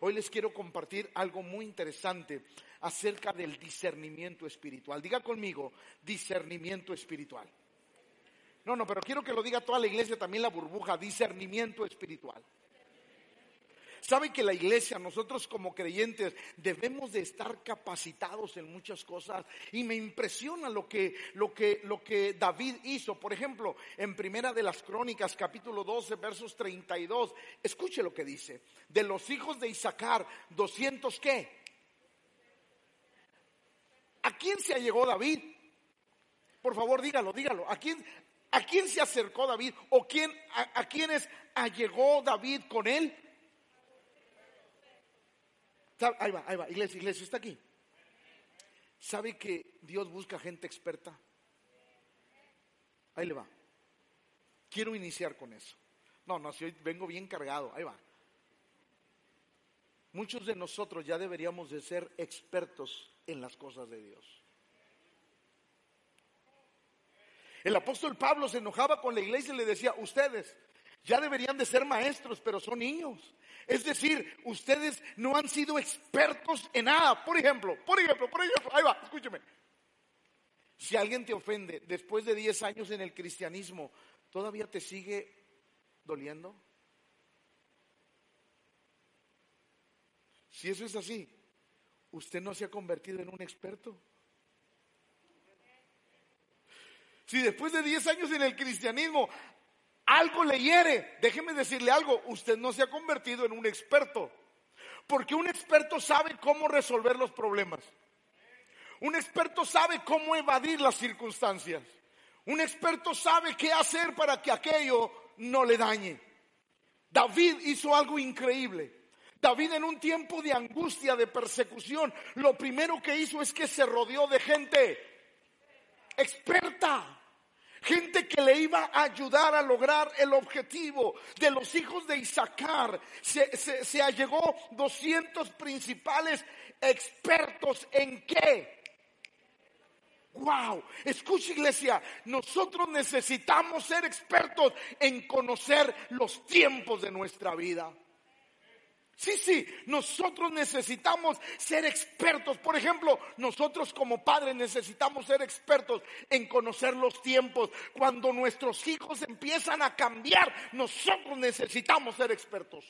hoy les quiero compartir algo muy interesante acerca del discernimiento espiritual. Diga conmigo, discernimiento espiritual. No, no, pero quiero que lo diga toda la iglesia, también la burbuja, discernimiento espiritual. Sabe que la iglesia, nosotros como creyentes, debemos de estar capacitados en muchas cosas. Y me impresiona lo que, lo que, lo que David hizo. Por ejemplo, en Primera de las Crónicas, capítulo 12, versos 32. Escuche lo que dice. De los hijos de Isaacar, 200 qué? ¿A quién se allegó David? Por favor, dígalo, dígalo. ¿A quién, a quién se acercó David? ¿O quién, a, a quiénes allegó David con él? Ahí va, ahí va, iglesia, iglesia, está aquí. ¿Sabe que Dios busca gente experta? Ahí le va. Quiero iniciar con eso. No, no, si hoy vengo bien cargado, ahí va. Muchos de nosotros ya deberíamos de ser expertos en las cosas de Dios. El apóstol Pablo se enojaba con la iglesia y le decía, ustedes ya deberían de ser maestros, pero son niños. Es decir, ustedes no han sido expertos en nada. Por ejemplo, por ejemplo, por ejemplo, ahí va, escúcheme. Si alguien te ofende después de 10 años en el cristianismo, ¿todavía te sigue doliendo? Si eso es así, usted no se ha convertido en un experto. Si después de 10 años en el cristianismo algo le hiere, déjeme decirle algo, usted no se ha convertido en un experto, porque un experto sabe cómo resolver los problemas. Un experto sabe cómo evadir las circunstancias. Un experto sabe qué hacer para que aquello no le dañe. David hizo algo increíble. David en un tiempo de angustia, de persecución, lo primero que hizo es que se rodeó de gente experta. Gente que le iba a ayudar a lograr el objetivo de los hijos de Isaacar. Se, se, allegó 200 principales expertos en qué. Wow, escucha iglesia, nosotros necesitamos ser expertos en conocer los tiempos de nuestra vida. Sí, sí, nosotros necesitamos ser expertos. Por ejemplo, nosotros como padres necesitamos ser expertos en conocer los tiempos. Cuando nuestros hijos empiezan a cambiar, nosotros necesitamos ser expertos.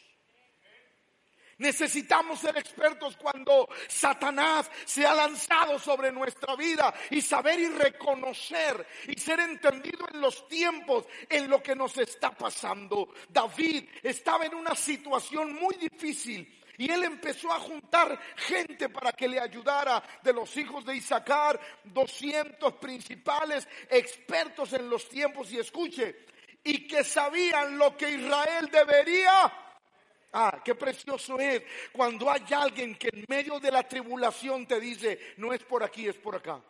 Necesitamos ser expertos cuando Satanás se ha lanzado sobre nuestra vida y saber y reconocer y ser entendido en los tiempos, en lo que nos está pasando. David estaba en una situación muy difícil. Y él empezó a juntar gente para que le ayudara de los hijos de Isaacar, 200 principales expertos en los tiempos. Y escuche, y que sabían lo que Israel debería Ah, qué precioso es cuando hay alguien que en medio de la tribulación te dice, no es por aquí, es por acá.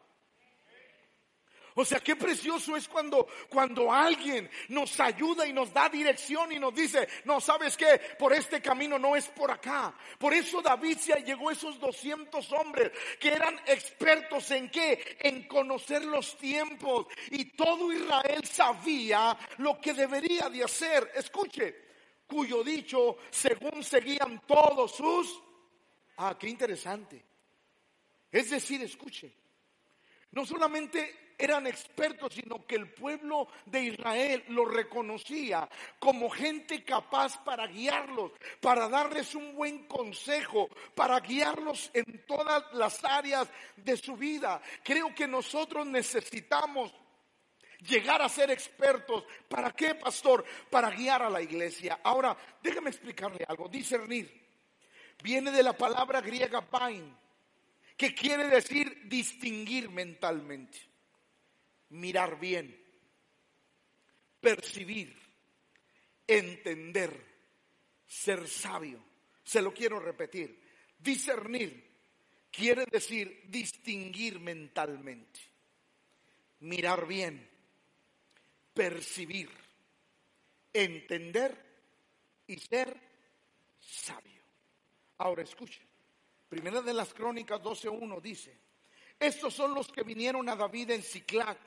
O sea, qué precioso es cuando, cuando alguien nos ayuda y nos da dirección y nos dice, no, ¿sabes qué? Por este camino no es por acá. Por eso David se llegó a esos 200 hombres que eran expertos en qué? En conocer los tiempos. Y todo Israel sabía lo que debería de hacer. Escuche, cuyo dicho según seguían todos sus... Ah, qué interesante. Es decir, escuche, no solamente eran expertos, sino que el pueblo de Israel lo reconocía como gente capaz para guiarlos, para darles un buen consejo, para guiarlos en todas las áreas de su vida. Creo que nosotros necesitamos llegar a ser expertos. ¿Para qué, pastor? Para guiar a la iglesia. Ahora, déjame explicarle algo. Discernir viene de la palabra griega pain, que quiere decir distinguir mentalmente, mirar bien, percibir, entender, ser sabio. Se lo quiero repetir. Discernir quiere decir distinguir mentalmente, mirar bien, percibir, entender y ser sabio. Ahora escuche. Primera de las Crónicas 12.1 dice, estos son los que vinieron a David en Ciclac,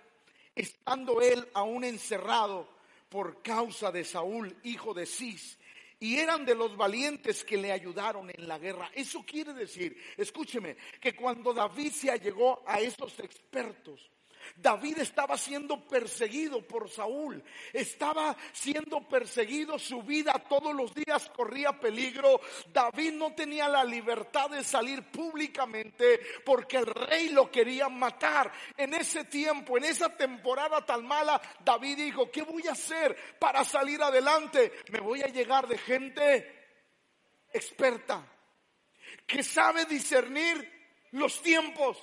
estando él aún encerrado por causa de Saúl, hijo de Cis, y eran de los valientes que le ayudaron en la guerra. Eso quiere decir, escúcheme, que cuando David se allegó a esos expertos, David estaba siendo perseguido por Saúl, estaba siendo perseguido, su vida todos los días corría peligro. David no tenía la libertad de salir públicamente porque el rey lo quería matar. En ese tiempo, en esa temporada tan mala, David dijo, ¿qué voy a hacer para salir adelante? Me voy a llegar de gente experta, que sabe discernir los tiempos,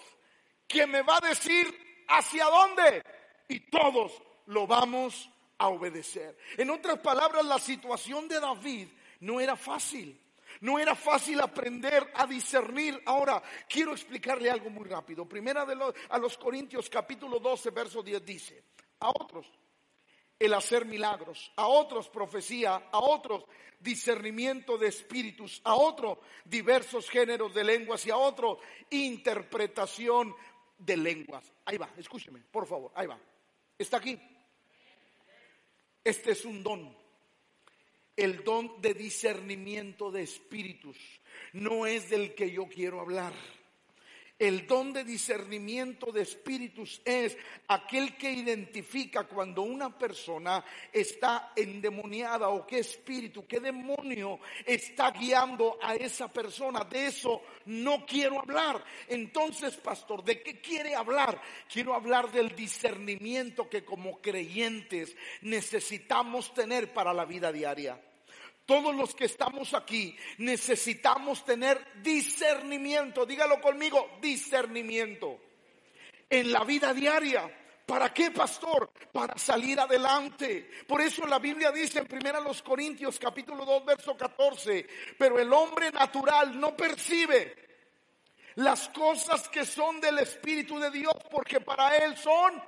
que me va a decir ¿Hacia dónde? Y todos lo vamos a obedecer. En otras palabras, la situación de David no era fácil. No era fácil aprender a discernir. Ahora, quiero explicarle algo muy rápido. Primera de los, a los Corintios capítulo 12, verso 10 dice, a otros el hacer milagros, a otros profecía, a otros discernimiento de espíritus, a otros diversos géneros de lenguas y a otros interpretación de lenguas. Ahí va, escúcheme, por favor, ahí va. ¿Está aquí? Este es un don. El don de discernimiento de espíritus. No es del que yo quiero hablar. El don de discernimiento de espíritus es aquel que identifica cuando una persona está endemoniada o qué espíritu, qué demonio está guiando a esa persona. De eso no quiero hablar. Entonces, pastor, ¿de qué quiere hablar? Quiero hablar del discernimiento que como creyentes necesitamos tener para la vida diaria todos los que estamos aquí necesitamos tener discernimiento. Dígalo conmigo, discernimiento. En la vida diaria. ¿Para qué, pastor? Para salir adelante. Por eso la Biblia dice en 1 Corintios capítulo 2 verso 14, pero el hombre natural no percibe las cosas que son del Espíritu de Dios porque para él son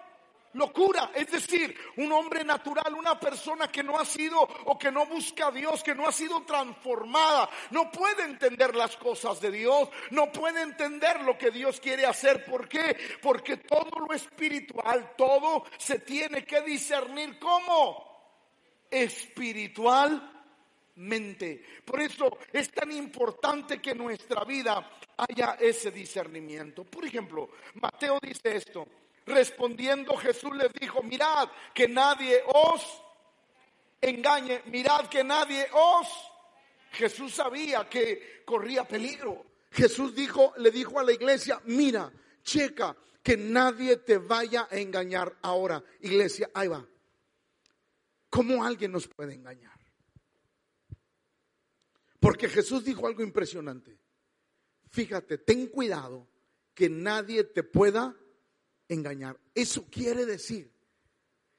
locura. Es decir, un hombre natural, una persona que no ha sido o que no busca a Dios, que no ha sido transformada, no puede entender las cosas de Dios, no puede entender lo que Dios quiere hacer. ¿Por qué? Porque todo lo espiritual, todo se tiene que discernir como espiritualmente. Por eso es tan importante que en nuestra vida haya ese discernimiento. Por ejemplo, Mateo dice esto. Respondiendo Jesús les dijo, mirad que nadie os engañe, mirad que nadie os... Jesús sabía que corría peligro. Jesús dijo, le dijo a la iglesia, mira, checa, que nadie te vaya a engañar. Ahora, iglesia, ahí va. ¿Cómo alguien nos puede engañar? Porque Jesús dijo algo impresionante. Fíjate, ten cuidado que nadie te pueda engañar. Eso quiere decir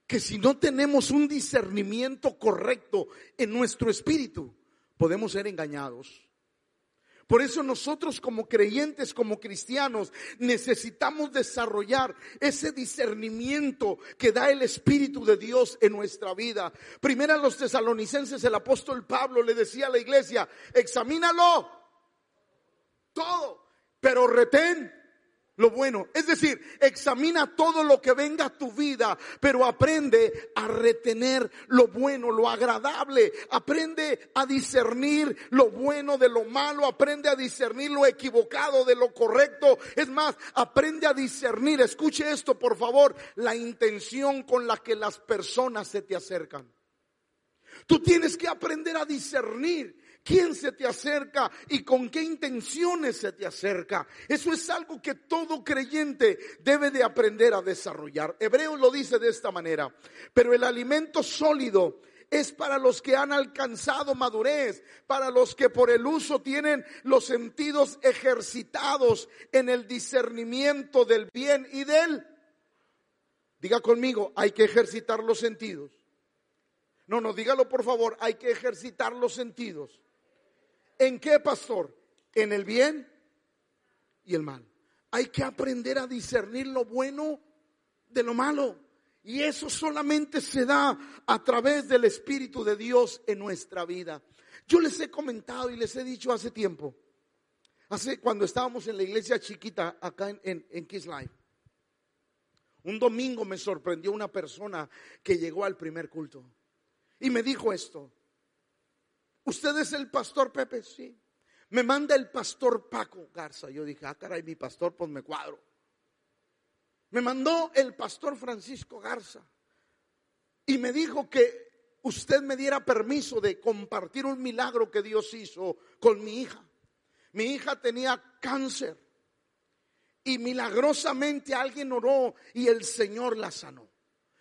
que si no tenemos un discernimiento correcto en nuestro espíritu, podemos ser engañados. Por eso nosotros como creyentes, como cristianos, necesitamos desarrollar ese discernimiento que da el Espíritu de Dios en nuestra vida. Primero a los tesalonicenses, el apóstol Pablo le decía a la iglesia, examínalo todo, pero retén lo bueno. Es decir, examina todo lo que venga a tu vida, pero aprende a retener lo bueno, lo agradable. Aprende a discernir lo bueno de lo malo, aprende a discernir lo equivocado de lo correcto. Es más, aprende a discernir, escuche esto por favor, la intención con la que las personas se te acercan. Tú tienes que aprender a discernir quién se te acerca y con qué intenciones se te acerca. Eso es algo que todo creyente debe de aprender a desarrollar. Hebreo lo dice de esta manera, pero el alimento sólido es para los que han alcanzado madurez, para los que por el uso tienen los sentidos ejercitados en el discernimiento del bien y del... Diga conmigo, hay que ejercitar los sentidos. No, no, dígalo por favor, hay que ejercitar los sentidos. ¿En qué, pastor? En el bien y el mal. Hay que aprender a discernir lo bueno de lo malo. Y eso solamente se da a través del Espíritu de Dios en nuestra vida. Yo les he comentado y les he dicho hace tiempo, hace cuando estábamos en la iglesia chiquita acá en, en, Kiss Life. Un domingo me sorprendió una persona que llegó al primer culto y me dijo esto. ¿Usted es el pastor Pepe? Sí. Me manda el pastor Paco Garza. Yo dije, ah, caray, mi pastor, pues me cuadro. Me mandó el pastor Francisco Garza y me dijo que usted me diera permiso de compartir un milagro que Dios hizo con mi hija. Mi hija tenía cáncer y milagrosamente alguien oró y el Señor la sanó.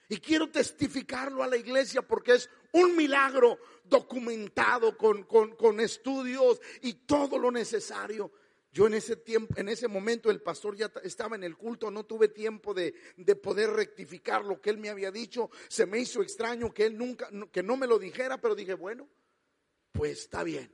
Y quiero testificarlo a la iglesia porque es un milagro documentado con, con, estudios y todo lo necesario. Yo en ese tiempo, en ese momento el pastor ya estaba en el culto, no tuve tiempo de, de, poder rectificar lo que él me había dicho. Se me hizo extraño que él nunca, que no me lo dijera, pero dije, bueno, pues está bien.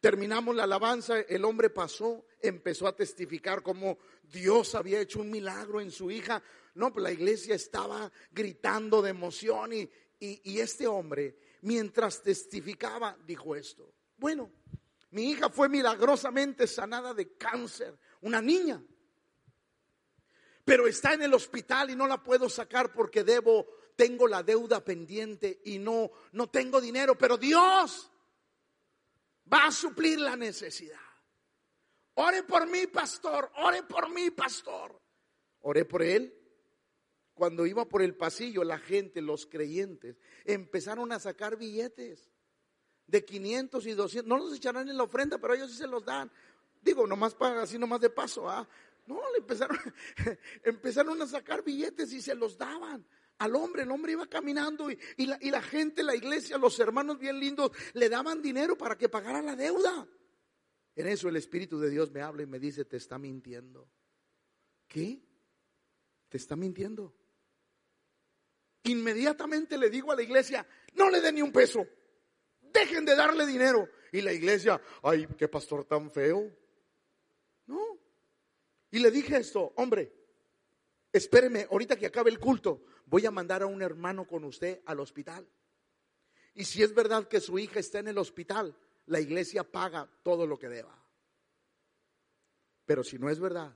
Terminamos la alabanza, el hombre pasó, empezó a testificar cómo Dios había hecho un milagro en su hija. No, pues la iglesia estaba gritando de emoción y, y, este hombre, mientras testificaba, dijo esto. Bueno, mi hija fue milagrosamente sanada de cáncer, una niña. Pero está en el hospital y no la puedo sacar porque debo, tengo la deuda pendiente y no, no tengo dinero. Pero Dios va a suplir la necesidad. Ore por mí, pastor, ore por mí, pastor. Oré por él. Cuando iba por el pasillo, la gente, los creyentes, empezaron a sacar billetes de 500 y 200. No los echarán en la ofrenda, pero ellos sí se los dan. Digo, nomás para así, nomás de paso. ¿ah? No, le empezaron, empezaron a sacar billetes y se los daban al hombre. El hombre iba caminando y, la, y la gente, la iglesia, los hermanos bien lindos, le daban dinero para que pagara la deuda. En eso el Espíritu de Dios me habla y me dice, te está mintiendo. ¿Qué? Te está mintiendo. Inmediatamente le digo a la iglesia, no le den ni un peso. Dejen de darle dinero. Y la iglesia, ay, qué pastor tan feo. No. Y le dije esto, hombre, espéreme, ahorita que acabe el culto, voy a mandar a un hermano con usted al hospital. Y si es verdad que su hija está en el hospital, la iglesia paga todo lo que deba. Pero si no es verdad,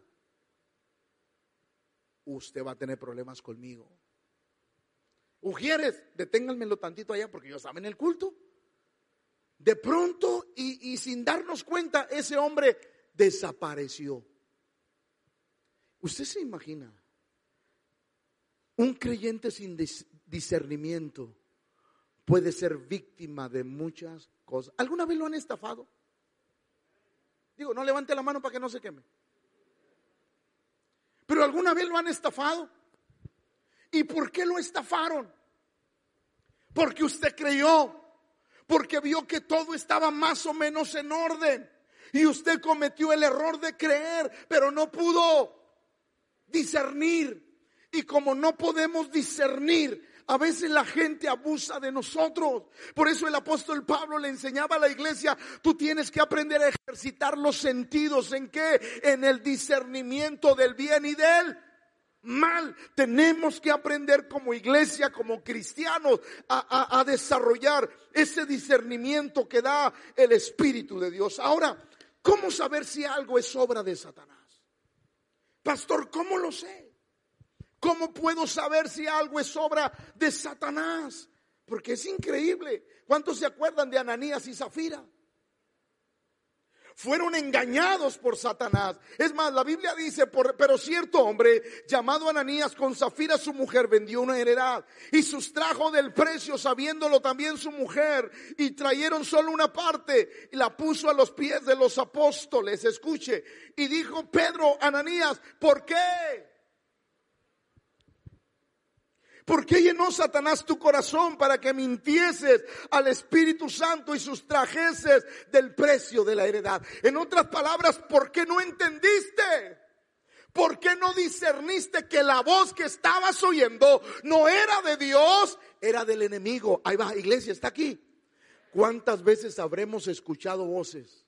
usted va a tener problemas conmigo. Ujieres, deténganmelo tantito allá porque yo estaba en el culto. De pronto y, y sin darnos cuenta, ese hombre desapareció. Usted se imagina un creyente sin discernimiento puede ser víctima de muchas cosas. ¿Alguna vez lo han estafado? Digo, no levante la mano para que no se queme. Pero alguna vez lo han estafado. ¿Y por qué lo estafaron? Porque usted creyó, porque vio que todo estaba más o menos en orden. Y usted cometió el error de creer, pero no pudo discernir. Y como no podemos discernir, a veces la gente abusa de nosotros. Por eso el apóstol Pablo le enseñaba a la iglesia, tú tienes que aprender a ejercitar los sentidos. ¿En qué? En el discernimiento del bien y del mal. Tenemos que aprender como iglesia, como cristianos, a, a desarrollar ese discernimiento que da el Espíritu de Dios. Ahora, ¿cómo saber si algo es obra de Satanás? Pastor, ¿cómo lo sé? ¿Cómo puedo saber si algo es obra de Satanás? Porque es increíble. ¿Cuántos se acuerdan de Ananías y Zafira? Fueron engañados por Satanás. Es más, la Biblia dice, pero cierto hombre llamado Ananías con Zafira su mujer vendió una heredad y sustrajo del precio sabiéndolo también su mujer y trajeron solo una parte y la puso a los pies de los apóstoles. Escuche. Y dijo Pedro, Ananías, ¿por qué? ¿Por qué llenó Satanás tu corazón para que mintieses al Espíritu Santo y sustrajeses del precio de la heredad? En otras palabras, ¿por qué no entendiste? ¿Por qué no discerniste que la voz que estabas oyendo no era de Dios, era del enemigo? Ahí va, iglesia, está aquí. ¿Cuántas veces habremos escuchado voces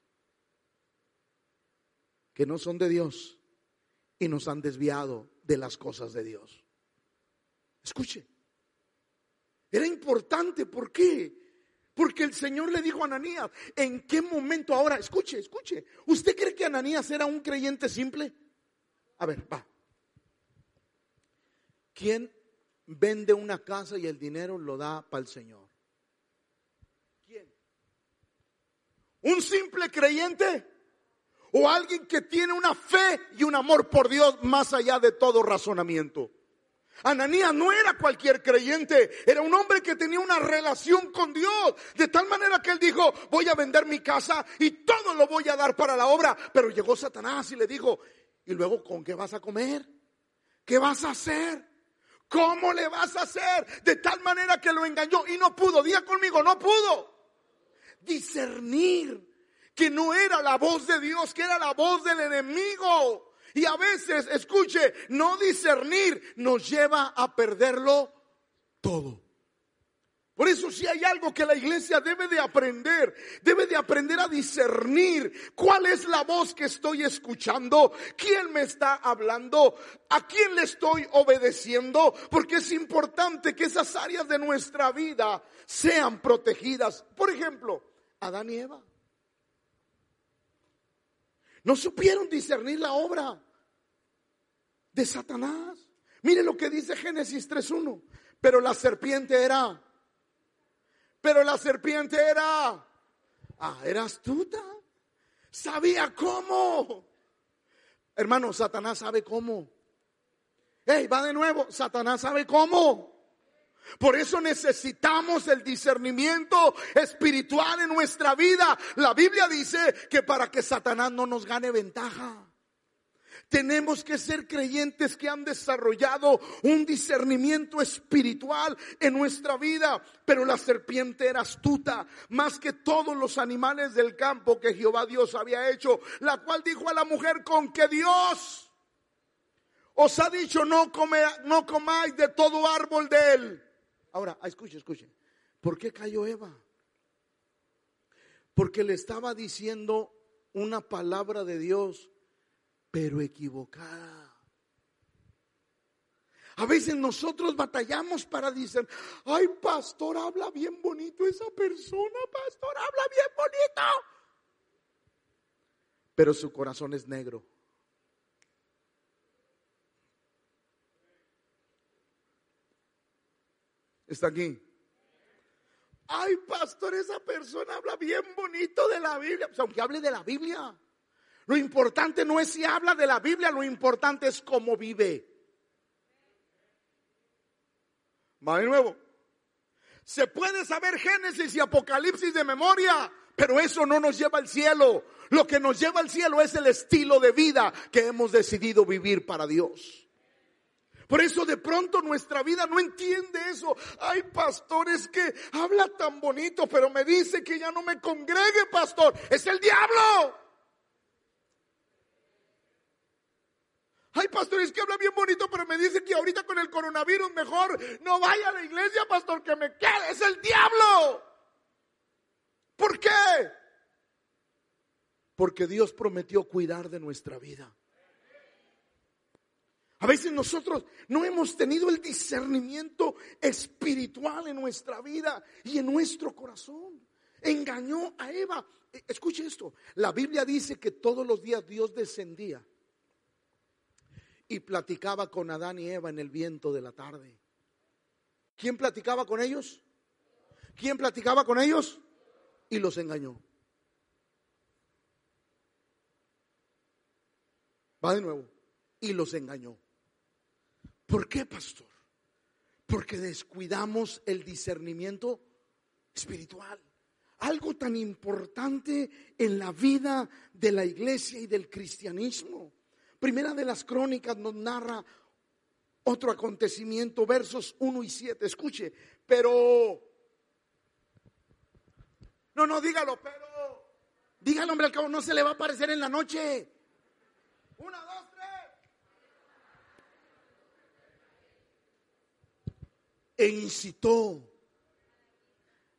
que no son de Dios y nos han desviado de las cosas de Dios? Escuche. Era importante, ¿por qué? Porque el Señor le dijo a Ananías, ¿en qué momento ahora? Escuche, escuche. ¿Usted cree que Ananías era un creyente simple? A ver, va. ¿Quién vende una casa y el dinero lo da para el Señor? ¿Quién? ¿Un simple creyente? ¿O alguien que tiene una fe y un amor por Dios más allá de todo razonamiento? Ananías no era cualquier creyente, era un hombre que tenía una relación con Dios, de tal manera que él dijo, voy a vender mi casa y todo lo voy a dar para la obra. Pero llegó Satanás y le dijo, ¿y luego con qué vas a comer? ¿Qué vas a hacer? ¿Cómo le vas a hacer? De tal manera que lo engañó y no pudo, diga conmigo, no pudo discernir que no era la voz de Dios, que era la voz del enemigo. Y a veces, escuche, no discernir nos lleva a perderlo todo. Por eso si hay algo que la iglesia debe de aprender, debe de aprender a discernir cuál es la voz que estoy escuchando, quién me está hablando, a quién le estoy obedeciendo, porque es importante que esas áreas de nuestra vida sean protegidas. Por ejemplo, Adán y Eva. No supieron discernir la obra de Satanás. Mire lo que dice Génesis 3.1. Pero la serpiente era, pero la serpiente era, ah, era astuta. Sabía cómo. Hermano, Satanás sabe cómo. Hey, va de nuevo. Satanás sabe cómo. Por eso necesitamos el discernimiento espiritual en nuestra vida. La Biblia dice que para que Satanás no nos gane ventaja. Tenemos que ser creyentes que han desarrollado un discernimiento espiritual en nuestra vida. Pero la serpiente era astuta, más que todos los animales del campo que Jehová Dios había hecho, la cual dijo a la mujer con que Dios os ha dicho no, come, no comáis de todo árbol de él. Ahora, escuche, escuche. ¿Por qué cayó Eva? Porque le estaba diciendo una palabra de Dios pero equivocada. A veces nosotros batallamos para decir, ay pastor, habla bien bonito esa persona, pastor, habla bien bonito. Pero su corazón es negro. Está aquí. Ay, pastor, esa persona habla bien bonito de la Biblia. Pues aunque hable de la Biblia. Lo importante no es si habla de la Biblia, lo importante es cómo vive. Va de nuevo. Se puede saber Génesis y Apocalipsis de memoria, pero eso no nos lleva al cielo. Lo que nos lleva al cielo es el estilo de vida que hemos decidido vivir para Dios. Por eso de pronto nuestra vida no entiende eso. Hay pastores que habla tan bonito, pero me dice que ya no me congregue, pastor. Es el diablo. Hay pastores que hablan bien bonito, pero me dicen que ahorita con el coronavirus mejor no vaya a la iglesia, pastor, que me quede. Es el diablo. ¿Por qué? Porque Dios prometió cuidar de nuestra vida. A veces nosotros no hemos tenido el discernimiento espiritual en nuestra vida y en nuestro corazón. Engañó a Eva. E, escuche esto. La Biblia dice que todos los días Dios descendía y platicaba con Adán y Eva en el viento de la tarde. ¿Quién platicaba con ellos? ¿Quién platicaba con ellos? Y los engañó. Va de nuevo. Y los engañó. ¿Por qué, pastor? Porque descuidamos el discernimiento espiritual. Algo tan importante en la vida de la iglesia y del cristianismo. Primera de las crónicas nos narra otro acontecimiento, versos 1 y 7. Escuche, pero... No, no, dígalo, pero... Dígalo, hombre, al cabo no se le va a aparecer en la noche. Una, dos, tres. E incitó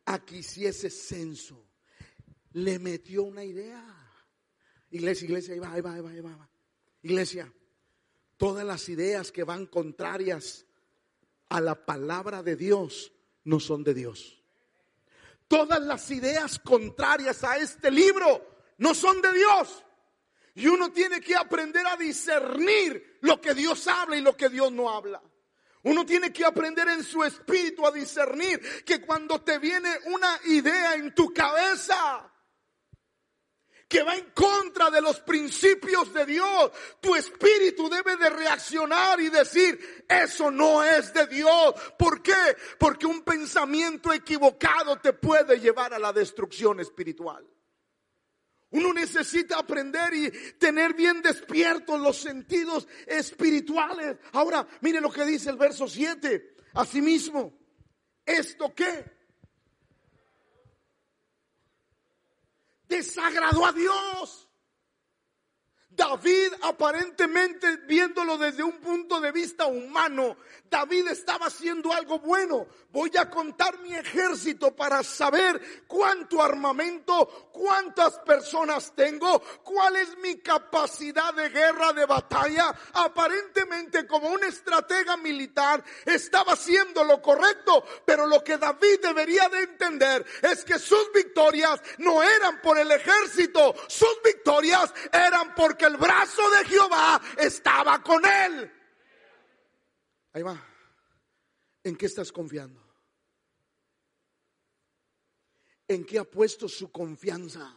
a que hiciese censo. Le metió una idea. Iglesia, iglesia, ahí va, ahí va, ahí va, ahí va. Iglesia, todas las ideas que van contrarias a la palabra de Dios no son de Dios. Todas las ideas contrarias a este libro no son de Dios. Y uno tiene que aprender a discernir lo que Dios habla y lo que Dios no habla. Uno tiene que aprender en su espíritu a discernir que cuando te viene una idea en tu cabeza, que va en contra de los principios de Dios, tu espíritu debe de reaccionar y decir, eso no es de Dios. ¿Por qué? Porque un pensamiento equivocado te puede llevar a la destrucción espiritual. Uno necesita aprender y tener bien despiertos los sentidos espirituales. Ahora, mire lo que dice el verso 7. Asimismo, ¿esto qué? Desagradó a Dios. David aparentemente viéndolo desde un punto de vista humano, David estaba haciendo algo bueno. Voy a contar mi ejército para saber cuánto armamento, cuántas personas tengo, cuál es mi capacidad de guerra, de batalla. Aparentemente como un estratega militar estaba haciendo lo correcto, pero lo que David debería de entender es que sus victorias no eran por el ejército, sus victorias eran porque el brazo de Jehová estaba con él. Ahí va. ¿En qué estás confiando? ¿En qué ha puesto su confianza?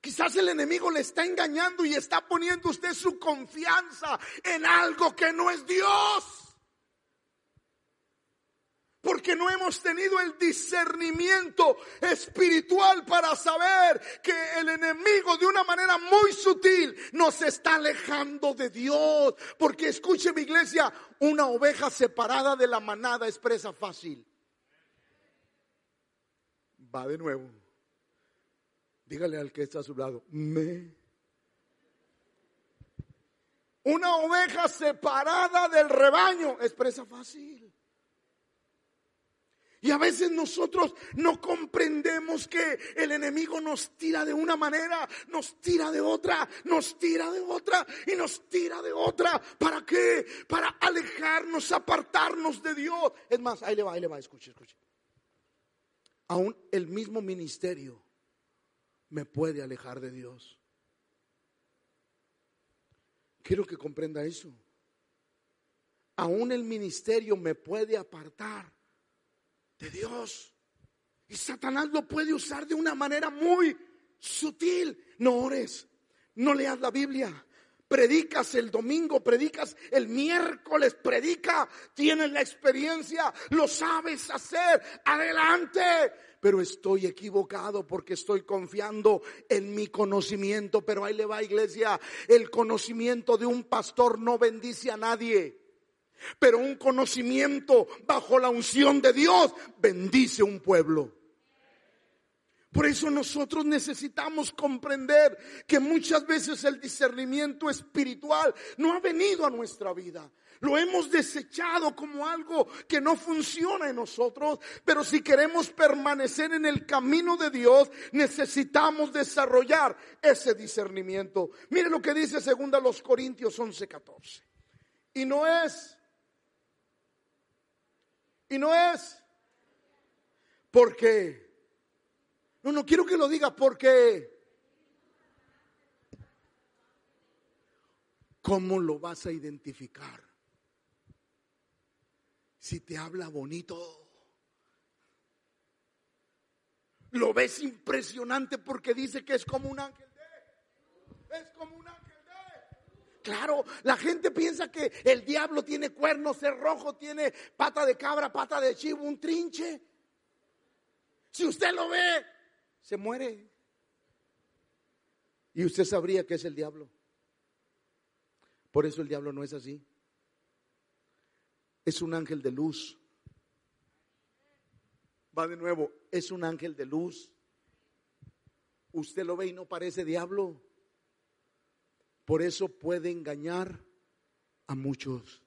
Quizás el enemigo le está engañando y está poniendo usted su confianza en algo que no es Dios porque no hemos tenido el discernimiento espiritual para saber que el enemigo de una manera muy sutil nos está alejando de Dios. Porque escuche mi iglesia, una oveja separada de la manada es presa fácil. Va de nuevo. Dígale al que está a su lado, me. Una oveja separada del rebaño es presa fácil. Y a veces nosotros no comprendemos que el enemigo nos tira de una manera, nos tira de otra, nos tira de otra y nos tira de otra. ¿Para qué? Para alejarnos, apartarnos de Dios. Es más, ahí le va, ahí le va, escuche, escuche. Aún el mismo ministerio me puede alejar de Dios. Quiero que comprenda eso. Aún el ministerio me puede apartar de Dios. Y Satanás lo puede usar de una manera muy sutil. No ores, no leas la Biblia. Predicas el domingo, predicas el miércoles, predica, tienes la experiencia, lo sabes hacer, adelante. Pero estoy equivocado porque estoy confiando en mi conocimiento. Pero ahí le va, iglesia, el conocimiento de un pastor no bendice a nadie. Pero un conocimiento bajo la unción de Dios bendice un pueblo. Por eso nosotros necesitamos comprender que muchas veces el discernimiento espiritual no ha venido a nuestra vida. Lo hemos desechado como algo que no funciona en nosotros, pero si queremos permanecer en el camino de Dios, necesitamos desarrollar ese discernimiento. Mire lo que dice segunda los Corintios 11:14. Y no es y no es porque, no, no quiero que lo diga porque, ¿cómo lo vas a identificar? Si te habla bonito. Lo ves impresionante porque dice que es como un ángel de. Es como Claro, la gente piensa que el diablo tiene cuernos, es rojo, tiene pata de cabra, pata de chivo, un trinche. Si usted lo ve, se muere. Y usted sabría que es el diablo. Por eso el diablo no es así. Es un ángel de luz. Va de nuevo, es un ángel de luz. Usted lo ve y no parece diablo. Por eso puede engañar a muchos.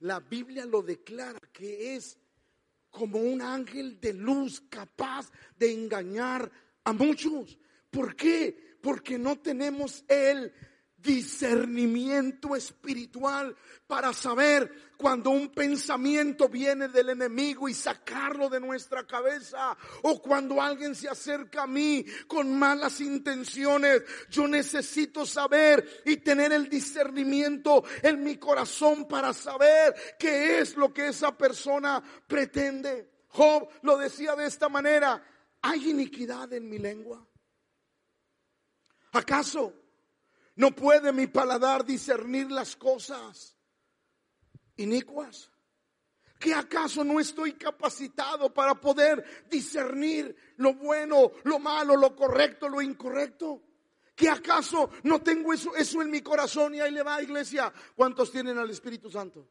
La Biblia lo declara que es como un ángel de luz capaz de engañar a muchos. ¿Por qué? Porque no tenemos el discernimiento espiritual para saber cuando un pensamiento viene del enemigo y sacarlo de nuestra cabeza o cuando alguien se acerca a mí con malas intenciones. Yo necesito saber y tener el discernimiento en mi corazón para saber qué es lo que esa persona pretende. Job lo decía de esta manera, ¿hay iniquidad en mi lengua? ¿Acaso no puede mi paladar discernir las cosas inicuas? ¿Que acaso no estoy capacitado para poder discernir lo bueno, lo malo, lo correcto, lo incorrecto? ¿Que acaso no tengo eso, eso en mi corazón? Y ahí le va, iglesia. ¿Cuántos tienen al Espíritu Santo?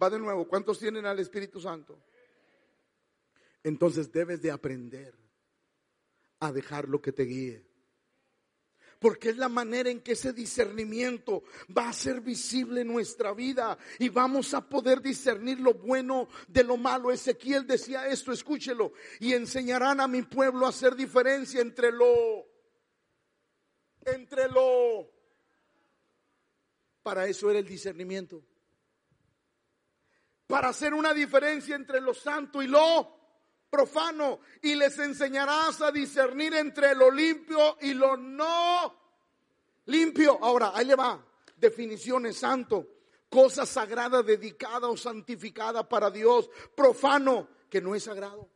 Va de nuevo, ¿cuántos tienen al Espíritu Santo? Entonces debes de aprender a dejar lo que te guíe porque es la manera en que ese discernimiento va a ser visible en nuestra vida y vamos a poder discernir lo bueno de lo malo. Ezequiel decía esto, escúchelo, y enseñarán a mi pueblo a hacer diferencia entre lo, entre lo, para eso era el discernimiento, para hacer una diferencia entre lo santo y lo profano y les enseñarás a discernir entre lo limpio y lo no limpio. Ahora, ahí le va. Definiciones santo, cosa sagrada dedicada o santificada para Dios, profano que no es sagrado,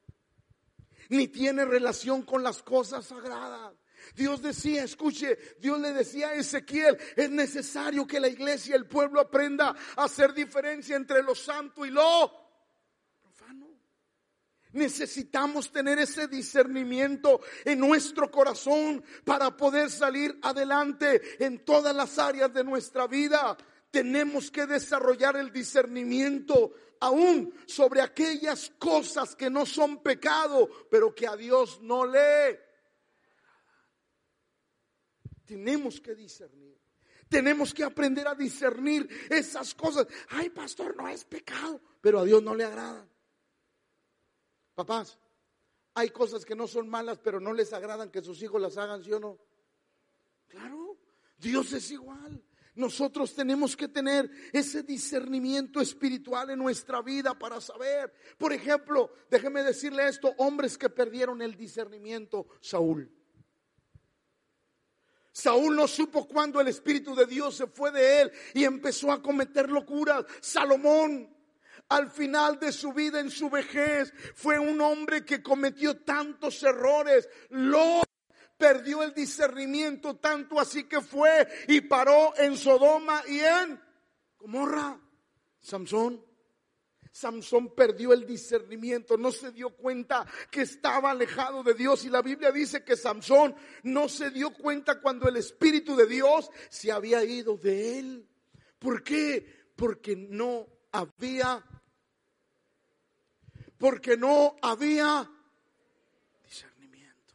ni tiene relación con las cosas sagradas. Dios decía, escuche, Dios le decía a Ezequiel, es necesario que la iglesia, el pueblo aprenda a hacer diferencia entre lo santo y lo Necesitamos tener ese discernimiento en nuestro corazón para poder salir adelante en todas las áreas de nuestra vida. Tenemos que desarrollar el discernimiento aún sobre aquellas cosas que no son pecado, pero que a Dios no le. Tenemos que discernir. Tenemos que aprender a discernir esas cosas. Ay, pastor, no es pecado, pero a Dios no le agrada. Papás, hay cosas que no son malas, pero no les agradan que sus hijos las hagan, ¿sí o no? Claro, Dios es igual. Nosotros tenemos que tener ese discernimiento espiritual en nuestra vida para saber. Por ejemplo, déjeme decirle esto, hombres que perdieron el discernimiento, Saúl. Saúl no supo cuándo el Espíritu de Dios se fue de él y empezó a cometer locuras. Salomón al final de su vida, en su vejez, fue un hombre que cometió tantos errores. Lo perdió el discernimiento tanto así que fue y paró en Sodoma y en Gomorra. Samson. Samson perdió el discernimiento, no se dio cuenta que estaba alejado de Dios. Y la Biblia dice que Samson no se dio cuenta cuando el Espíritu de Dios se había ido de él. ¿Por qué? Porque no había, porque no había discernimiento.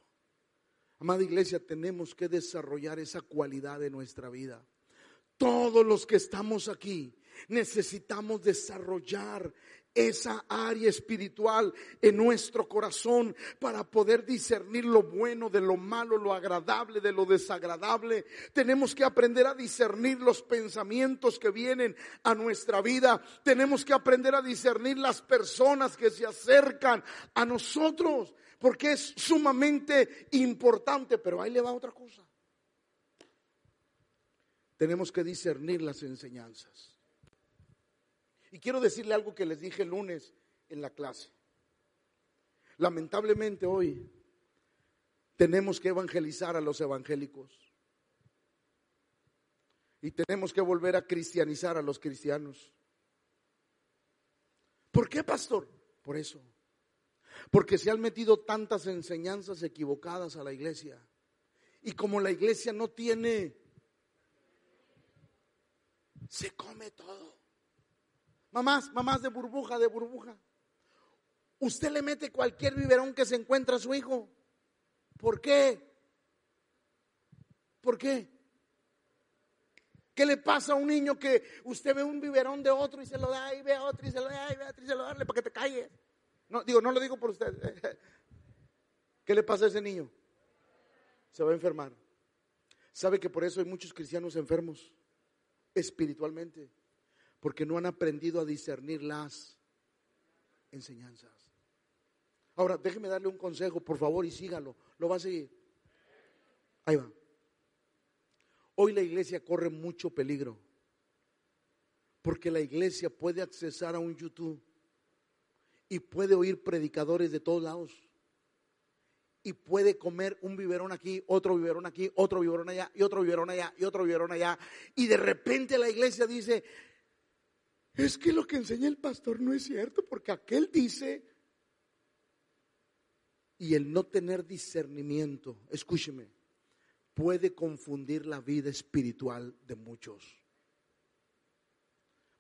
Amada iglesia, tenemos que desarrollar esa cualidad en nuestra vida. Todos los que estamos aquí necesitamos desarrollar esa área espiritual en nuestro corazón para poder discernir lo bueno de lo malo, lo agradable de lo desagradable. Tenemos que aprender a discernir los pensamientos que vienen a nuestra vida. Tenemos que aprender a discernir las personas que se acercan a nosotros, porque es sumamente importante. Pero ahí le va otra cosa. Tenemos que discernir las enseñanzas. Y quiero decirle algo que les dije el lunes en la clase. Lamentablemente hoy tenemos que evangelizar a los evangélicos. Y tenemos que volver a cristianizar a los cristianos. ¿Por qué, pastor? Por eso. Porque se han metido tantas enseñanzas equivocadas a la iglesia. Y como la iglesia no tiene, se come todo. Mamás, mamás de burbuja, de burbuja. Usted le mete cualquier biberón que se encuentra a su hijo. ¿Por qué? ¿Por qué? ¿Qué le pasa a un niño que usted ve un biberón de otro y se lo da y ve a otro y se lo da y ve a otro y se lo da para que te calles? No, digo, no lo digo por usted. ¿Qué le pasa a ese niño? Se va a enfermar. ¿Sabe que por eso hay muchos cristianos enfermos espiritualmente? Porque no han aprendido a discernir las enseñanzas. Ahora, déjeme darle un consejo, por favor, y sígalo. ¿Lo va a seguir? Ahí va. Hoy la iglesia corre mucho peligro, porque la iglesia puede accesar a un YouTube y puede oír predicadores de todos lados. Y puede comer un biberón aquí, otro biberón aquí, otro biberón allá, y otro biberón allá, y otro biberón allá. Y de repente la iglesia dice, es que lo que enseña el pastor no es cierto, porque aquel dice, y el no tener discernimiento, escúcheme, puede confundir la vida espiritual de muchos.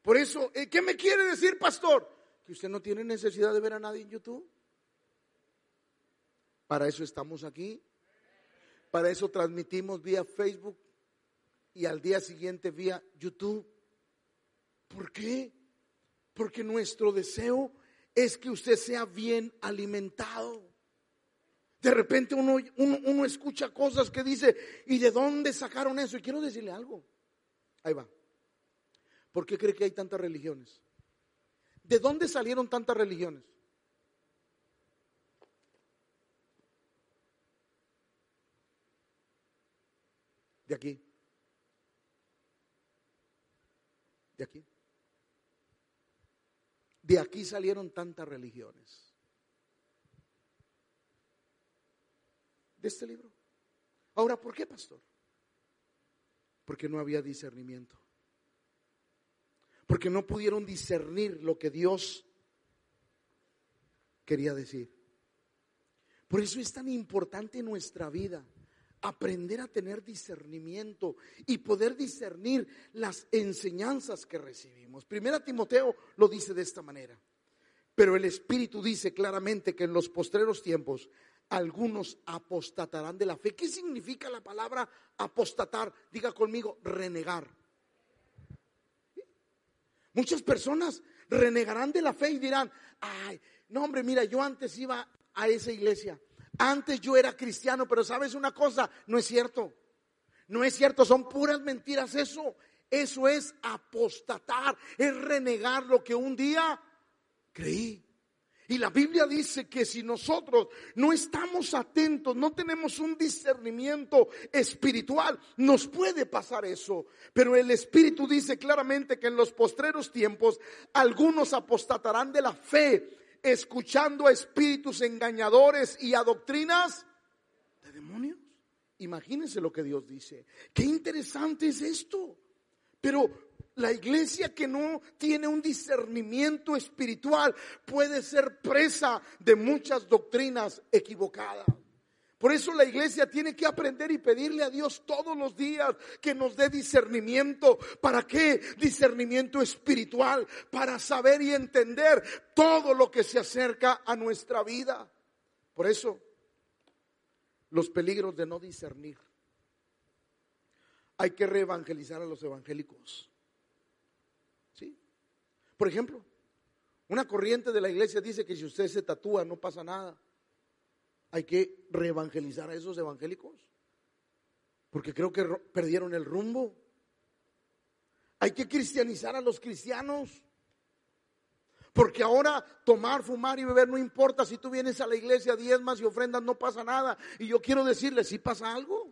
Por eso, eh, ¿qué me quiere decir, pastor? Que usted no tiene necesidad de ver a nadie en YouTube. Para eso estamos aquí. Para eso transmitimos vía Facebook y al día siguiente vía YouTube. ¿Por qué? Porque nuestro deseo es que usted sea bien alimentado. De repente uno, uno, escucha cosas que dice, ¿y de dónde sacaron eso? Y quiero decirle algo. Ahí va. ¿Por qué cree que hay tantas religiones? ¿De dónde salieron tantas religiones? De aquí. De aquí. De aquí salieron tantas religiones. De este libro. Ahora, ¿por qué, pastor? Porque no había discernimiento. Porque no pudieron discernir lo que Dios quería decir. Por eso es tan importante nuestra vida aprender a tener discernimiento y poder discernir las enseñanzas que recibimos. Primera Timoteo lo dice de esta manera. Pero el Espíritu dice claramente que en los postreros tiempos algunos apostatarán de la fe. ¿Qué significa la palabra apostatar? Diga conmigo, renegar. Muchas personas renegarán de la fe y dirán, ay, no hombre, mira, yo antes iba a esa iglesia, antes yo era cristiano, pero sabes una cosa, no es cierto. No es cierto, son puras mentiras eso. Eso es apostatar, es renegar lo que un día creí. Y la Biblia dice que si nosotros no estamos atentos, no tenemos un discernimiento espiritual, nos puede pasar eso. Pero el Espíritu dice claramente que en los postreros tiempos algunos apostatarán de la fe escuchando a espíritus engañadores y a doctrinas de demonios. Imagínense lo que Dios dice. Qué interesante es esto. Pero la iglesia que no tiene un discernimiento espiritual puede ser presa de muchas doctrinas equivocadas. Por eso la iglesia tiene que aprender y pedirle a Dios todos los días que nos dé discernimiento. ¿Para qué? Discernimiento espiritual, para saber y entender todo lo que se acerca a nuestra vida. Por eso, los peligros de no discernir. Hay que reevangelizar a los evangélicos. ¿Sí? Por ejemplo, una corriente de la iglesia dice que si usted se tatúa no pasa nada. Hay que reevangelizar a esos evangélicos. Porque creo que perdieron el rumbo. Hay que cristianizar a los cristianos. Porque ahora tomar, fumar y beber no importa. Si tú vienes a la iglesia, diezmas y ofrendas, no pasa nada. Y yo quiero decirle, si pasa algo.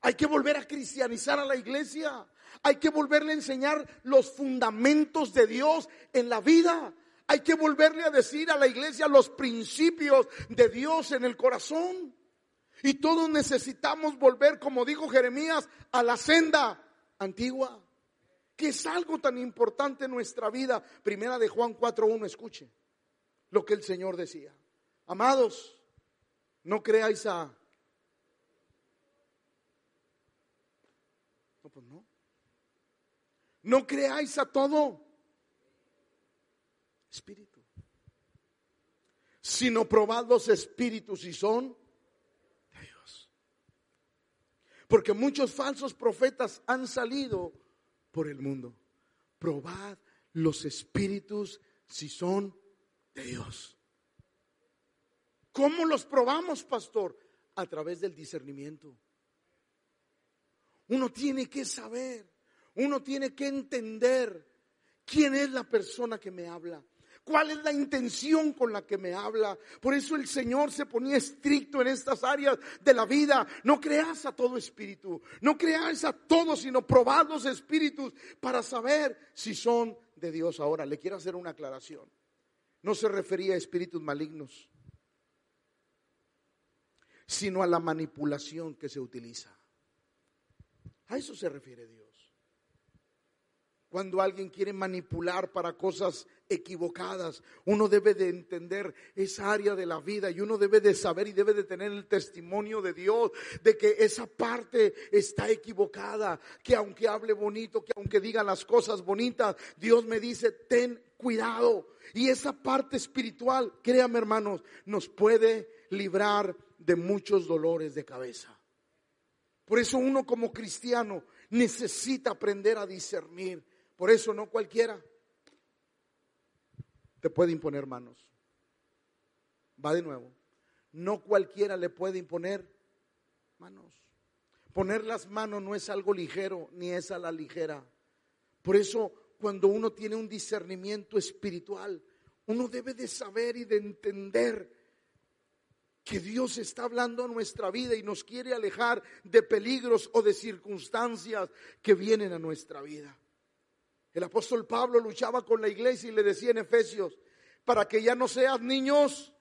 Hay que volver a cristianizar a la iglesia. Hay que volverle a enseñar los fundamentos de Dios en la vida. Hay que volverle a decir a la iglesia los principios de Dios en el corazón. Y todos necesitamos volver, como dijo Jeremías, a la senda antigua, que es algo tan importante en nuestra vida. Primera de Juan 4.1, escuche lo que el Señor decía. Amados, no creáis a... No, pues no. No creáis a todo espíritu. Sino probad los espíritus y son de Dios. Porque muchos falsos profetas han salido por el mundo. Probad los espíritus si son de Dios. ¿Cómo los probamos, pastor? A través del discernimiento. Uno tiene que saber, uno tiene que entender quién es la persona que me habla. ¿Cuál es la intención con la que me habla? Por eso el Señor se ponía estricto en estas áreas de la vida. No creas a todo espíritu, no creas a todo, sino probad los espíritus para saber si son de Dios. Ahora, le quiero hacer una aclaración. no se refería a espíritus malignos, sino a la manipulación que se utiliza. A eso se refiere Dios. Cuando alguien quiere manipular para cosas equivocadas, uno debe de entender esa área de la vida y uno debe de saber y debe de tener el testimonio de Dios de que esa parte está equivocada, que aunque hable bonito, que aunque diga las cosas bonitas, Dios me dice, ten cuidado. Y esa parte espiritual, créame hermanos, nos puede librar de muchos dolores de cabeza. Por eso uno como cristiano necesita aprender a discernir por eso no cualquiera te puede imponer manos. Va de nuevo. No cualquiera le puede imponer manos. Poner las manos no es algo ligero, ni es a la ligera. Por eso cuando uno tiene un discernimiento espiritual, uno debe de saber y de entender que Dios está hablando a nuestra vida y nos quiere alejar de peligros o de circunstancias que vienen a nuestra vida. El apóstol Pablo luchaba con la iglesia y le decía en Efesios, para que ya no seas niños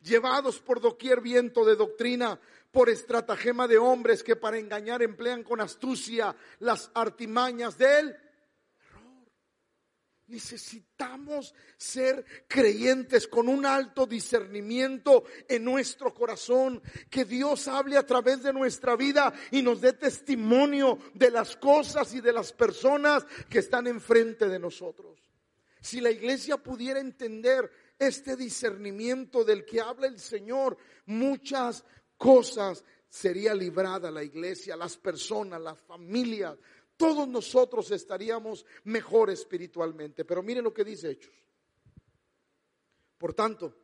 llevados por doquier viento de doctrina, por estratagema de hombres que para engañar emplean con astucia las artimañas de él Necesitamos ser creyentes con un alto discernimiento en nuestro corazón, que Dios hable a través de nuestra vida y nos dé testimonio de las cosas y de las personas que están enfrente de nosotros. Si la iglesia pudiera entender este discernimiento del que habla el Señor, muchas cosas sería librada la iglesia, las personas, las familias, todos nosotros estaríamos mejor espiritualmente. Pero miren lo que dice Hechos. Por tanto,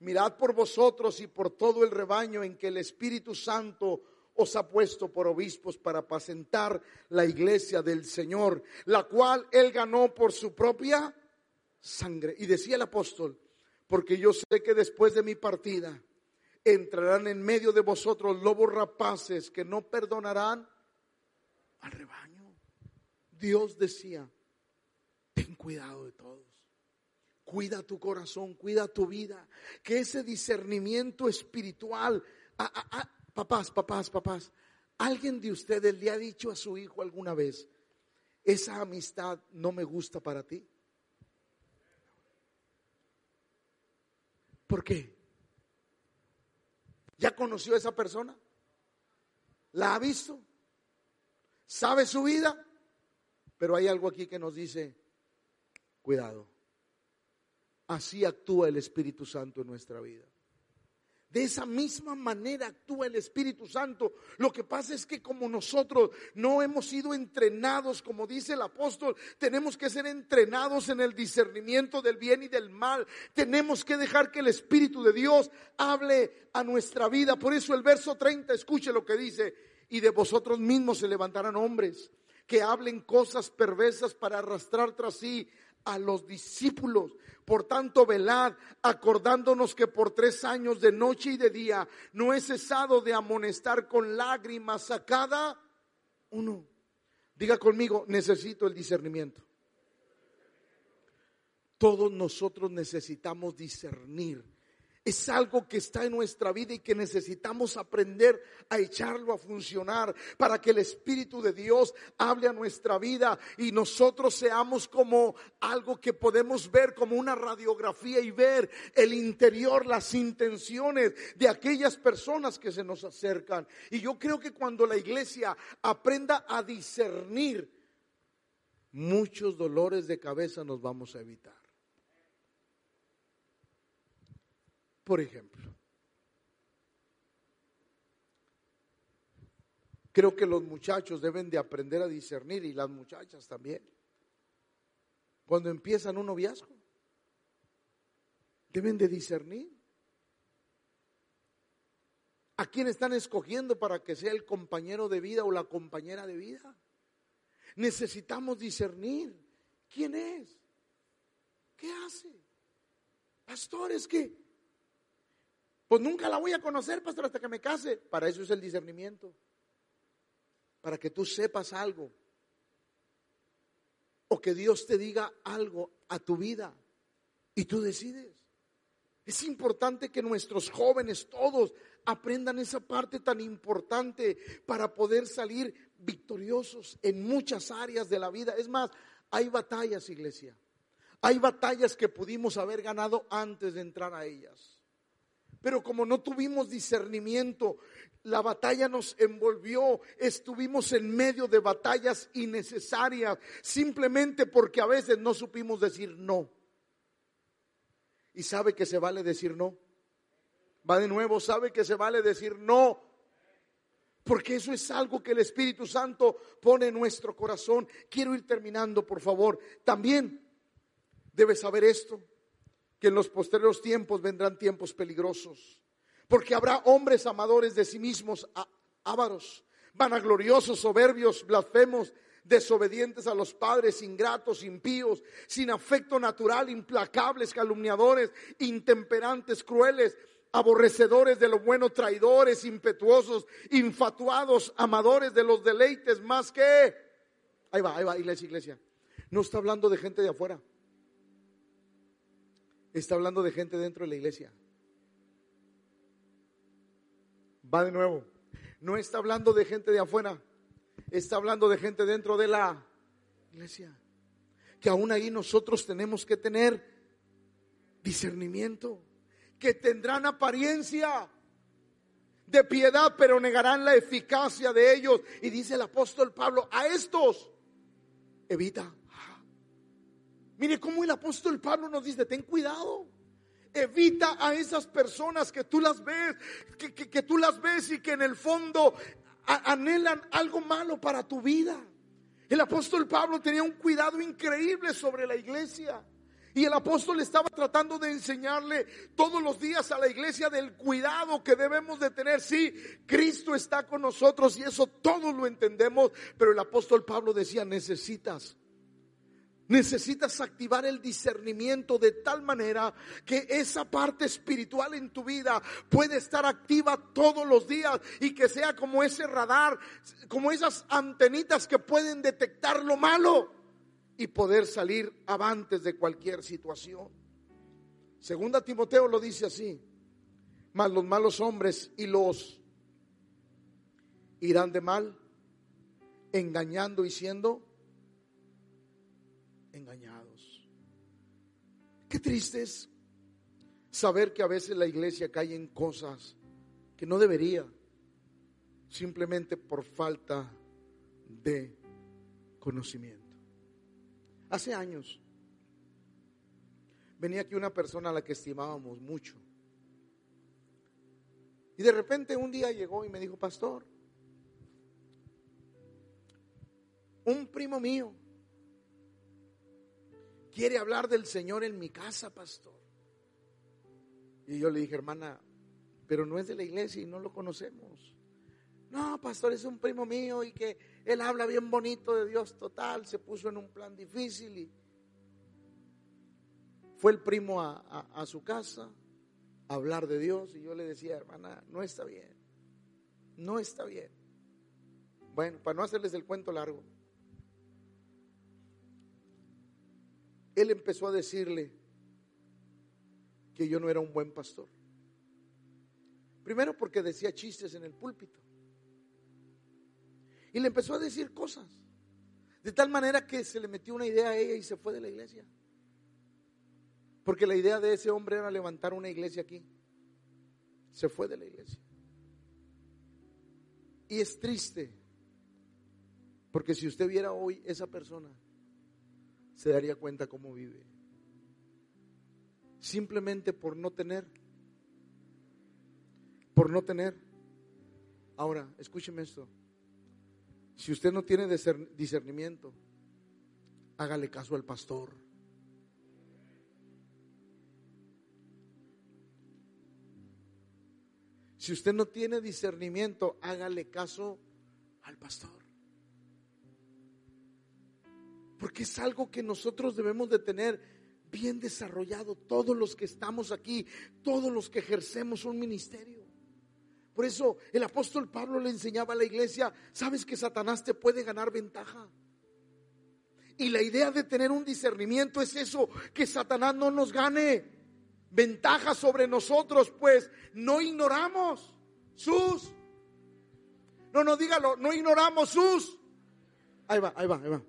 mirad por vosotros y por todo el rebaño en que el Espíritu Santo os ha puesto por obispos para apacentar la iglesia del Señor, la cual él ganó por su propia sangre. Y decía el apóstol, porque yo sé que después de mi partida entrarán en medio de vosotros lobos rapaces que no perdonarán al rebaño. Dios decía, ten cuidado de todos. Cuida tu corazón, cuida tu vida. Que ese discernimiento espiritual, papás, papás, papás, ¿alguien de ustedes le ha dicho a su hijo alguna vez, esa amistad no me gusta para ti? ¿Por qué? ¿Ya conoció a esa persona? ¿La ha visto? Sabe su vida, pero hay algo aquí que nos dice, cuidado, así actúa el Espíritu Santo en nuestra vida. De esa misma manera actúa el Espíritu Santo. Lo que pasa es que como nosotros no hemos sido entrenados, como dice el apóstol, tenemos que ser entrenados en el discernimiento del bien y del mal. Tenemos que dejar que el Espíritu de Dios hable a nuestra vida. Por eso el verso 30, escuche lo que dice, y de vosotros mismos se levantarán hombres que hablen cosas perversas para arrastrar tras sí a los discípulos. Por tanto, velad, acordándonos que por tres años de noche y de día no he cesado de amonestar con lágrimas a cada uno. Diga conmigo, necesito el discernimiento. Todos nosotros necesitamos discernir es algo que está en nuestra vida y que necesitamos aprender a echarlo a funcionar para que el Espíritu de Dios hable a nuestra vida y nosotros seamos como algo que podemos ver como una radiografía y ver el interior, las intenciones de aquellas personas que se nos acercan. Y yo creo que cuando la iglesia aprenda a discernir, muchos dolores de cabeza nos vamos a evitar. Por ejemplo. Creo que los muchachos deben de aprender a discernir y las muchachas también. Cuando empiezan un noviazgo, deben de discernir. ¿A quién están escogiendo para que sea el compañero de vida o la compañera de vida? Necesitamos discernir quién es, qué hace. Pastores que pues nunca la voy a conocer, pastor, hasta que me case. Para eso es el discernimiento. Para que tú sepas algo. O que Dios te diga algo a tu vida. Y tú decides. Es importante que nuestros jóvenes todos aprendan esa parte tan importante para poder salir victoriosos en muchas áreas de la vida. Es más, hay batallas, iglesia. Hay batallas que pudimos haber ganado antes de entrar a ellas. Pero como no tuvimos discernimiento, la batalla nos envolvió, estuvimos en medio de batallas innecesarias, simplemente porque a veces no supimos decir no. Y sabe que se vale decir no. Va de nuevo, sabe que se vale decir no. Porque eso es algo que el Espíritu Santo pone en nuestro corazón. Quiero ir terminando, por favor. También debes saber esto, que en los posteriores tiempos vendrán tiempos peligrosos. Porque habrá hombres amadores de sí mismos, ávaros, vanagloriosos, soberbios, blasfemos, desobedientes a los padres, ingratos, impíos, sin afecto natural, implacables, calumniadores, intemperantes, crueles, aborrecedores de lo bueno, traidores, impetuosos, infatuados, amadores de los deleites, más que... Ahí va, ahí va, iglesia, iglesia. No está hablando de gente de afuera. Está hablando de gente dentro de la iglesia. Va de nuevo. No está hablando de gente de afuera está hablando de gente dentro de la iglesia. Que aún ahí nosotros tenemos que tener discernimiento. Que tendrán apariencia de piedad, pero negarán la eficacia de ellos. Y dice el apóstol Pablo, a estos evita. Mire cómo el apóstol Pablo nos dice, ten cuidado. Evita a esas personas que tú las ves, que, que, tú las ves y que en el fondo anhelan algo malo para tu vida. El apóstol Pablo tenía un cuidado increíble sobre la iglesia. Y el apóstol estaba tratando de enseñarle todos los días a la iglesia del cuidado que debemos de tener. Sí, Cristo está con nosotros y eso todos lo entendemos, pero el apóstol Pablo decía, necesitas Necesitas activar el discernimiento de tal manera que esa parte espiritual en tu vida puede estar activa todos los días y que sea como ese radar, como esas antenitas que pueden detectar lo malo y poder salir avantes de cualquier situación. Segunda Timoteo lo dice así, mas los malos hombres y los irán de mal, engañando y siendo engañados. Qué triste es saber que a veces la iglesia cae en cosas que no debería, simplemente por falta de conocimiento. Hace años venía aquí una persona a la que estimábamos mucho. Y de repente un día llegó y me dijo, pastor, un primo mío quiere hablar del Señor en mi casa, pastor. Y yo le dije, hermana, pero no es de la iglesia y no lo conocemos. No, pastor, es un primo mío y que él habla bien bonito de Dios total, se puso en un plan difícil y fue el primo a, a su casa a hablar de Dios y yo le decía, hermana, no está bien, no está bien. Bueno, para no hacerles el cuento largo, él empezó a decirle que yo no era un buen pastor. Primero porque decía chistes en el púlpito. Y le empezó a decir cosas. De tal manera que se le metió una idea a ella y se fue de la iglesia. Porque la idea de ese hombre era levantar una iglesia aquí. Se fue de la iglesia. Y es triste. Porque si usted viera hoy esa persona, se daría cuenta cómo vive. Simplemente por no tener. Por no tener. Ahora, escúcheme esto. Si usted no tiene discernimiento, hágale caso al pastor. Si usted no tiene discernimiento, hágale caso al pastor. Porque es algo que nosotros debemos de tener bien desarrollado, todos los que estamos aquí, todos los que ejercemos un ministerio. Por eso el apóstol Pablo le enseñaba a la iglesia, sabes que Satanás te puede ganar ventaja. Y la idea de tener un discernimiento es eso, que Satanás no nos gane ventaja sobre nosotros, pues no ignoramos sus. No, no, dígalo, no ignoramos sus. Ahí va, ahí va, ahí va.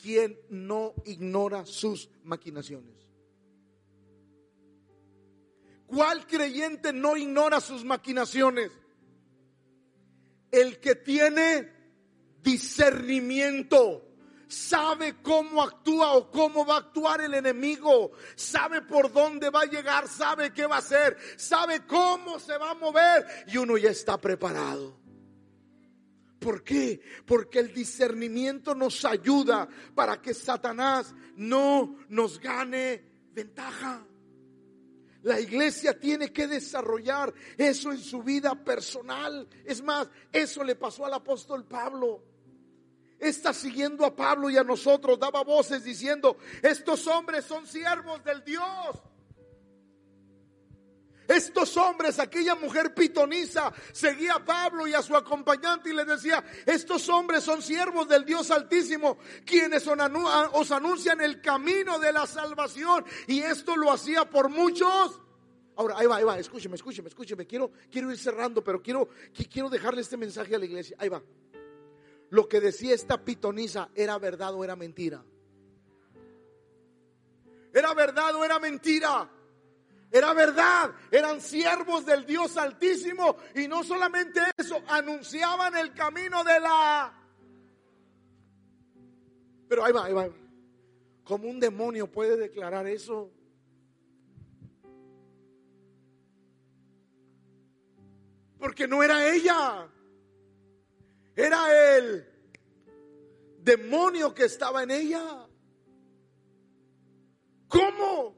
¿Quién no ignora sus maquinaciones? ¿Cuál creyente no ignora sus maquinaciones? El que tiene discernimiento sabe cómo actúa o cómo va a actuar el enemigo, sabe por dónde va a llegar, sabe qué va a hacer, sabe cómo se va a mover y uno ya está preparado. ¿Por qué? Porque el discernimiento nos ayuda para que Satanás no nos gane ventaja. La iglesia tiene que desarrollar eso en su vida personal. Es más, eso le pasó al apóstol Pablo está siguiendo a Pablo y a nosotros, daba voces diciendo, estos hombres son siervos del Dios. Estos hombres, aquella mujer pitonisa, seguía a Pablo y a su acompañante y le decía, estos hombres son siervos del Dios Altísimo, quienes os anuncian el camino de la salvación. Y esto lo hacía por muchos. Ahora, ahí va, ahí va, escúcheme, escúcheme, escúcheme. Quiero, quiero ir cerrando, pero quiero, quiero dejarle este mensaje a la iglesia. Ahí va lo que decía esta pitonisa era verdad o era mentira. Era verdad o era mentira. Era verdad, eran siervos del Dios Altísimo y no solamente eso, anunciaban el camino de la... Pero ahí va, ahí va. ¿Cómo un demonio puede declarar eso? Porque no era ella. Era el demonio que estaba en ella. ¿Cómo?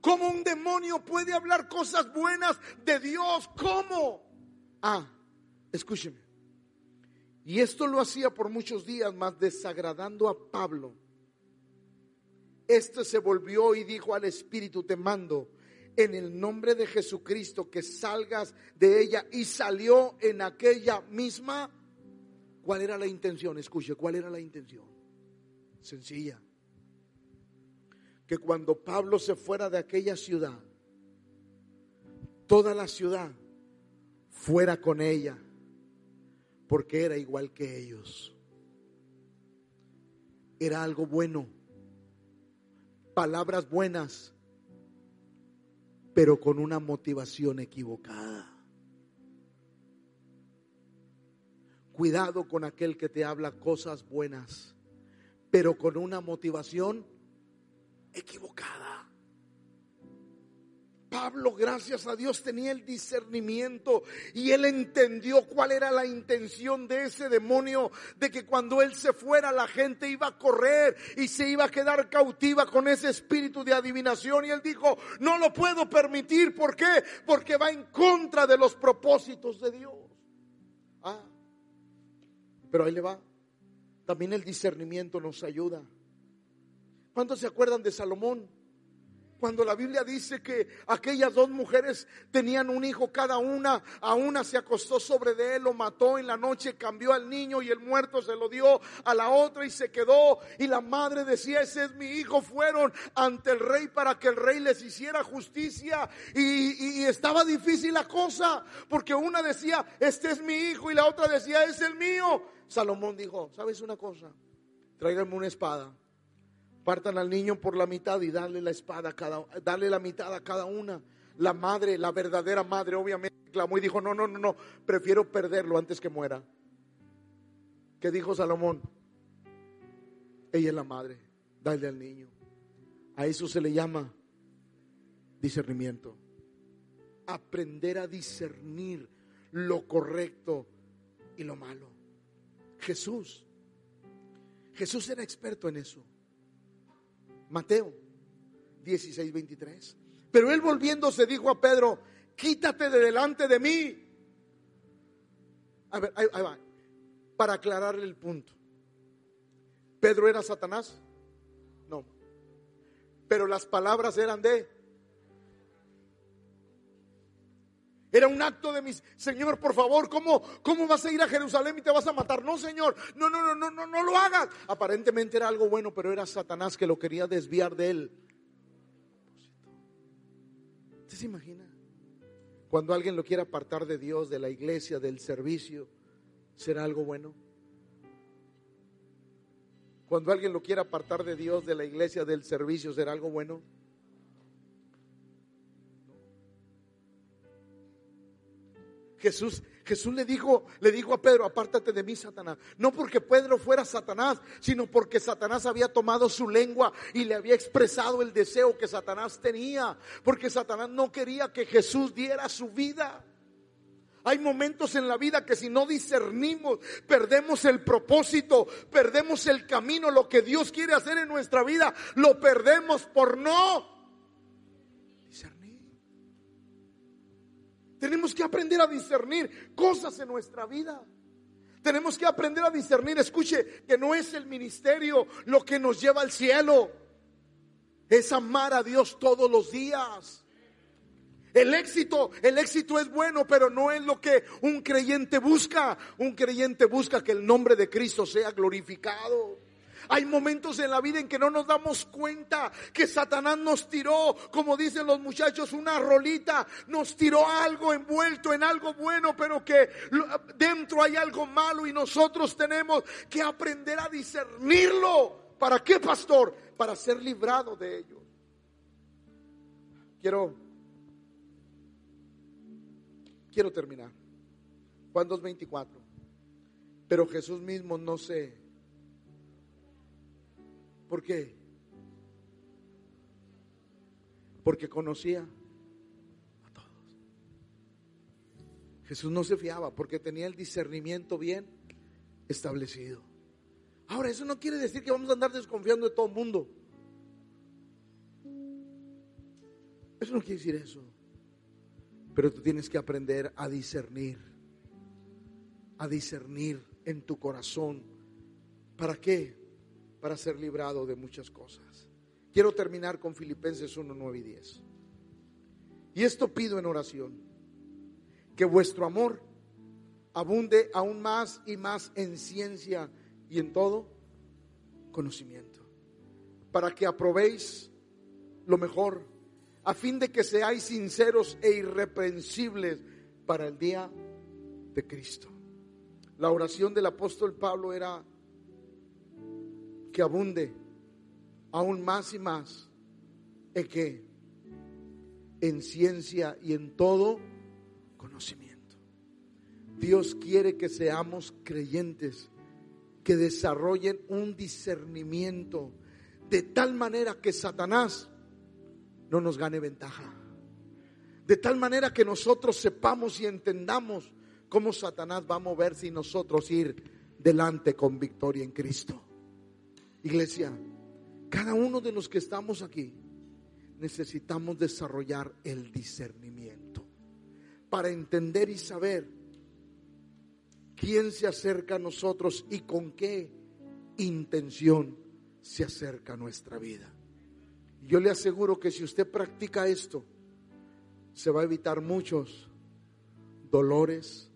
¿Cómo un demonio puede hablar cosas buenas de Dios? ¿Cómo? Ah, escúcheme. Y esto lo hacía por muchos días, más desagradando a Pablo. Este se volvió y dijo al Espíritu, te mando en el nombre de Jesucristo que salgas de ella. Y salió en aquella misma. ¿Cuál era la intención? Escuche, ¿cuál era la intención? Sencilla. Que cuando Pablo se fuera de aquella ciudad, toda la ciudad fuera con ella, porque era igual que ellos. Era algo bueno, palabras buenas, pero con una motivación equivocada. Cuidado con aquel que te habla cosas buenas, pero con una motivación equivocada. Pablo, gracias a Dios, tenía el discernimiento y él entendió cuál era la intención de ese demonio, de que cuando él se fuera la gente iba a correr y se iba a quedar cautiva con ese espíritu de adivinación. Y él dijo, no lo puedo permitir. Porque va en contra de los propósitos de Dios. Ah, pero ahí le va. También el discernimiento nos ayuda. ¿Cuántos se acuerdan de Salomón? Cuando la Biblia dice que aquellas dos mujeres tenían un hijo cada una, a una se acostó sobre de él, lo mató en la noche, cambió al niño y el muerto se lo dio a la otra y se quedó. Y la madre decía, ese es mi hijo, fueron ante el rey para que el rey les hiciera justicia. Y, estaba difícil la cosa, porque una decía, este es mi hijo y la otra decía, es el mío. Salomón dijo, ¿sabes una cosa? Tráiganme una espada Partan al niño por la mitad y darle la espada a cada, darle la mitad a cada una. La madre, la verdadera madre, obviamente clamó y dijo, no, no, no, no, prefiero perderlo antes que muera. ¿Qué dijo Salomón? Ella es la madre, dale al niño. A eso se le llama discernimiento. Aprender a discernir lo correcto y lo malo. Jesús, Jesús era experto en eso. Mateo 16, 23. Pero él volviéndose dijo a Pedro, quítate de delante de mí. A ver, ahí, va. Para aclararle el punto. ¿Pedro era Satanás? No. Pero las palabras eran de... Era un acto de mis, Señor, por favor, ¿cómo, ¿cómo vas a ir a Jerusalén y te vas a matar? No, Señor, no, no, no, no, no, no lo hagas. Aparentemente era algo bueno, pero era Satanás que lo quería desviar de él. ¿Usted se imagina? Cuando alguien lo quiere apartar de Dios, de la iglesia, del servicio, ¿será algo bueno? Cuando alguien lo quiere apartar de Dios, de la iglesia, del servicio, ¿será algo bueno? Jesús, Jesús le dijo, le dijo a Pedro, apártate de mí, Satanás. No porque Pedro fuera Satanás, sino porque Satanás había tomado su lengua y le había expresado el deseo que Satanás tenía. Porque Satanás no quería que Jesús diera su vida. Hay momentos en la vida que si no discernimos, perdemos el propósito, perdemos el camino, lo que Dios quiere hacer en nuestra vida, lo perdemos por no Tenemos que aprender a discernir cosas en nuestra vida. Tenemos que aprender a discernir, escuche, que no es el ministerio lo que nos lleva al cielo. Es amar a Dios todos los días. El éxito, el éxito es bueno, pero no es lo que un creyente busca. Un creyente busca que el nombre de Cristo sea glorificado. Hay momentos en la vida en que no nos damos cuenta que Satanás nos tiró, como dicen los muchachos, una rolita, nos tiró algo envuelto en algo bueno, pero que dentro hay algo malo y nosotros tenemos que aprender a discernirlo. ¿Para qué, pastor? Para ser librado de ello. Quiero quiero terminar. Juan 2:24. Pero Jesús mismo no se ¿Por qué? Porque conocía a todos. Jesús no se fiaba porque tenía el discernimiento bien establecido. Ahora, eso no quiere decir que vamos a andar desconfiando de todo el mundo. Eso no quiere decir eso. Pero tú tienes que aprender a discernir. A discernir en tu corazón. ¿Para qué? Para ser librado de muchas cosas. Quiero terminar con Filipenses 1, 9 y 10. Y esto pido en oración, que vuestro amor abunde aún más y más en ciencia y en todo conocimiento, para que aprobéis lo mejor, a fin de que seáis sinceros e irreprensibles para el día de Cristo. La oración del apóstol Pablo era que abunde aún más y más en que en ciencia y en todo conocimiento. Dios quiere que seamos creyentes que desarrollen un discernimiento de tal manera que Satanás no nos gane ventaja. De tal manera que nosotros sepamos y entendamos cómo Satanás va a moverse y nosotros ir delante con victoria en Cristo. Iglesia, cada uno de los que estamos aquí necesitamos desarrollar el discernimiento para entender y saber quién se acerca a nosotros y con qué intención se acerca a nuestra vida. Yo le aseguro que si usted practica esto, se va a evitar muchos dolores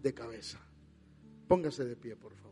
de cabeza. Póngase de pie, por favor.